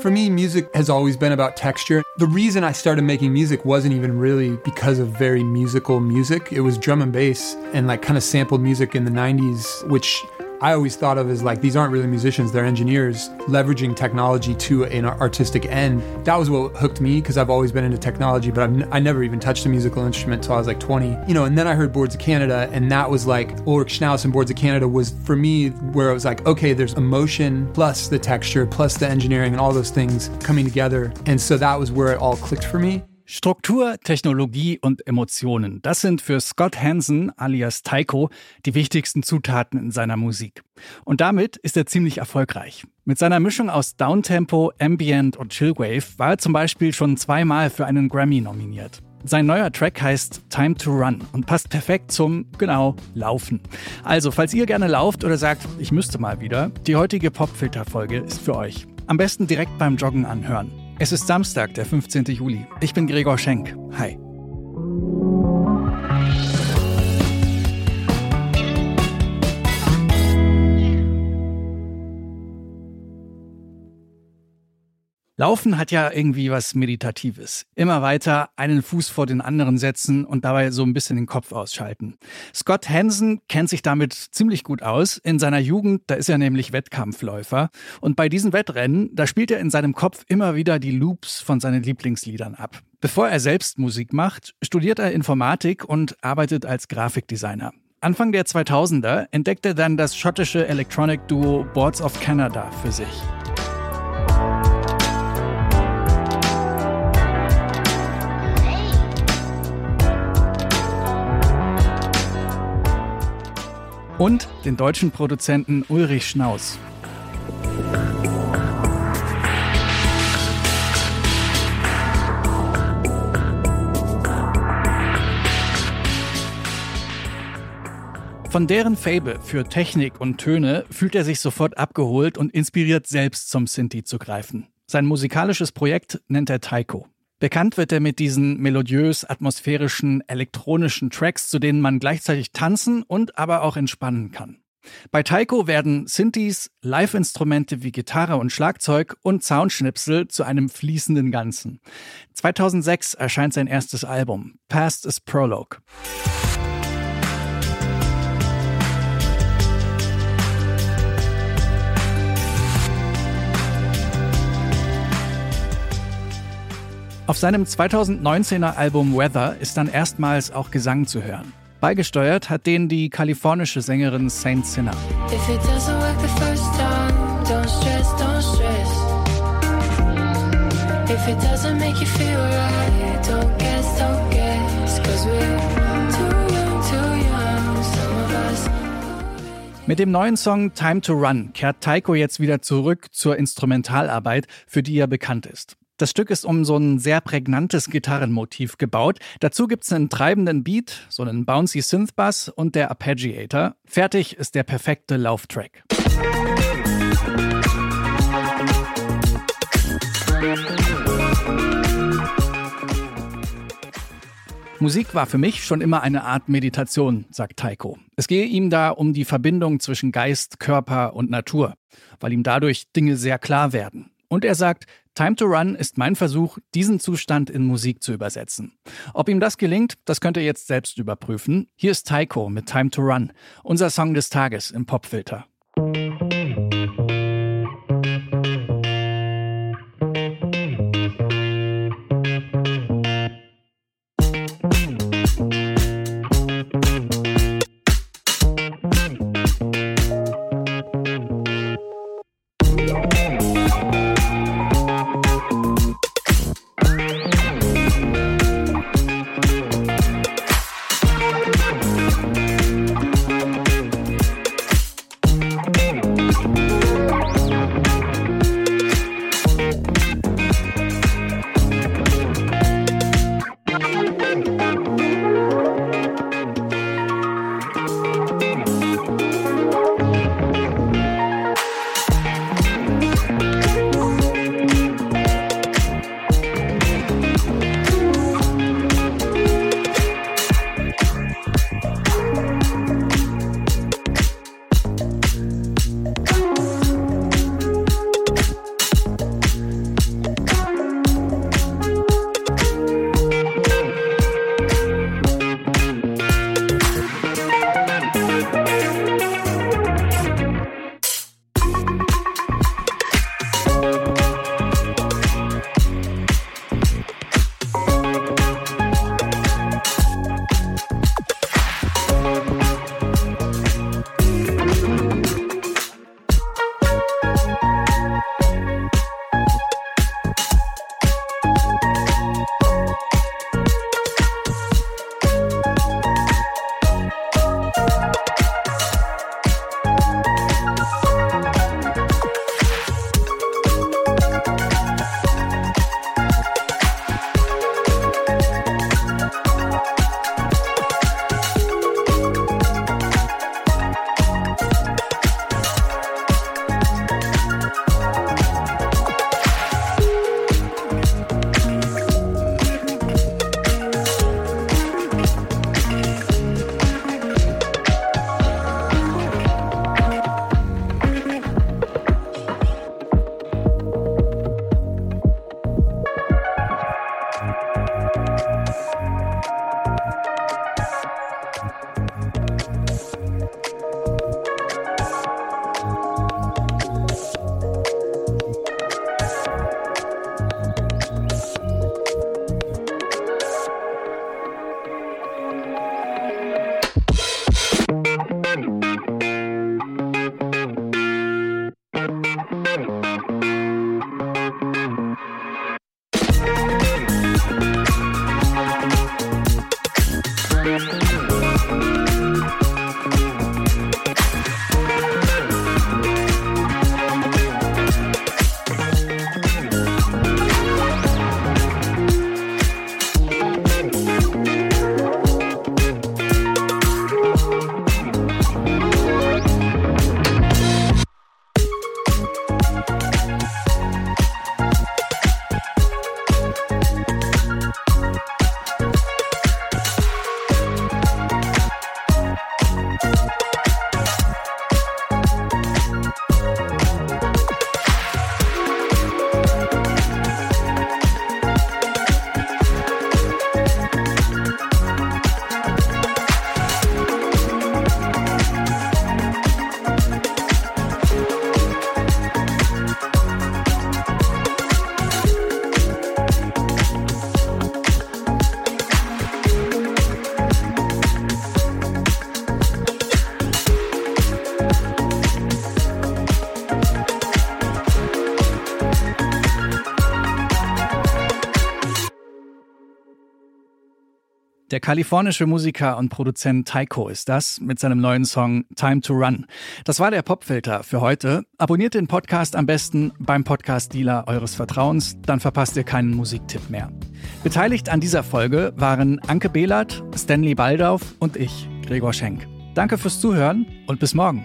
For me, music has always been about texture. The reason I started making music wasn't even really because of very musical music. It was drum and bass and like kind of sampled music in the 90s, which I always thought of as like these aren't really musicians, they're engineers leveraging technology to an artistic end. That was what hooked me because I've always been into technology, but I've, I never even touched a musical instrument until I was like 20. You know, and then I heard Boards of Canada, and that was like Ulrich Schnauss and Boards of Canada was for me where it was like, okay, there's emotion plus the texture plus the engineering and all those things coming together. And so that was where it all clicked for me. Struktur, Technologie und Emotionen, das sind für Scott Hansen alias Taiko die wichtigsten Zutaten in seiner Musik. Und damit ist er ziemlich erfolgreich. Mit seiner Mischung aus Downtempo, Ambient und Chillwave war er zum Beispiel schon zweimal für einen Grammy nominiert. Sein neuer Track heißt Time to Run und passt perfekt zum, genau, Laufen. Also, falls ihr gerne lauft oder sagt, ich müsste mal wieder, die heutige Popfilter-Folge ist für euch. Am besten direkt beim Joggen anhören. Es ist Samstag, der 15. Juli. Ich bin Gregor Schenk. Hi. Laufen hat ja irgendwie was Meditatives. Immer weiter einen Fuß vor den anderen setzen und dabei so ein bisschen den Kopf ausschalten. Scott Hansen kennt sich damit ziemlich gut aus. In seiner Jugend, da ist er nämlich Wettkampfläufer. Und bei diesen Wettrennen, da spielt er in seinem Kopf immer wieder die Loops von seinen Lieblingsliedern ab. Bevor er selbst Musik macht, studiert er Informatik und arbeitet als Grafikdesigner. Anfang der 2000er entdeckt er dann das schottische Electronic Duo Boards of Canada für sich. Und den deutschen Produzenten Ulrich Schnaus. Von deren Fable für Technik und Töne fühlt er sich sofort abgeholt und inspiriert selbst zum Sinti zu greifen. Sein musikalisches Projekt nennt er Taiko. Bekannt wird er mit diesen melodiös, atmosphärischen, elektronischen Tracks, zu denen man gleichzeitig tanzen und aber auch entspannen kann. Bei Taiko werden Synthes, Live-Instrumente wie Gitarre und Schlagzeug und Soundschnipsel zu einem fließenden Ganzen. 2006 erscheint sein erstes Album, Past is Prologue. Auf seinem 2019er Album Weather ist dann erstmals auch Gesang zu hören. Beigesteuert hat den die kalifornische Sängerin Saint Sinner. Mit dem neuen Song Time to Run kehrt Taiko jetzt wieder zurück zur Instrumentalarbeit, für die er bekannt ist. Das Stück ist um so ein sehr prägnantes Gitarrenmotiv gebaut. Dazu gibt's einen treibenden Beat, so einen bouncy Synthbass und der Arpeggiator. Fertig ist der perfekte Lauftrack. Musik war für mich schon immer eine Art Meditation, sagt Taiko. Es gehe ihm da um die Verbindung zwischen Geist, Körper und Natur, weil ihm dadurch Dinge sehr klar werden. Und er sagt, Time to Run ist mein Versuch, diesen Zustand in Musik zu übersetzen. Ob ihm das gelingt, das könnt ihr jetzt selbst überprüfen. Hier ist Taiko mit Time to Run, unser Song des Tages im Popfilter. Der kalifornische Musiker und Produzent Taiko ist das mit seinem neuen Song Time to Run. Das war der Popfilter für heute. Abonniert den Podcast am besten beim Podcast-Dealer eures Vertrauens, dann verpasst ihr keinen Musiktipp mehr. Beteiligt an dieser Folge waren Anke Behlert, Stanley Baldauf und ich, Gregor Schenk. Danke fürs Zuhören und bis morgen.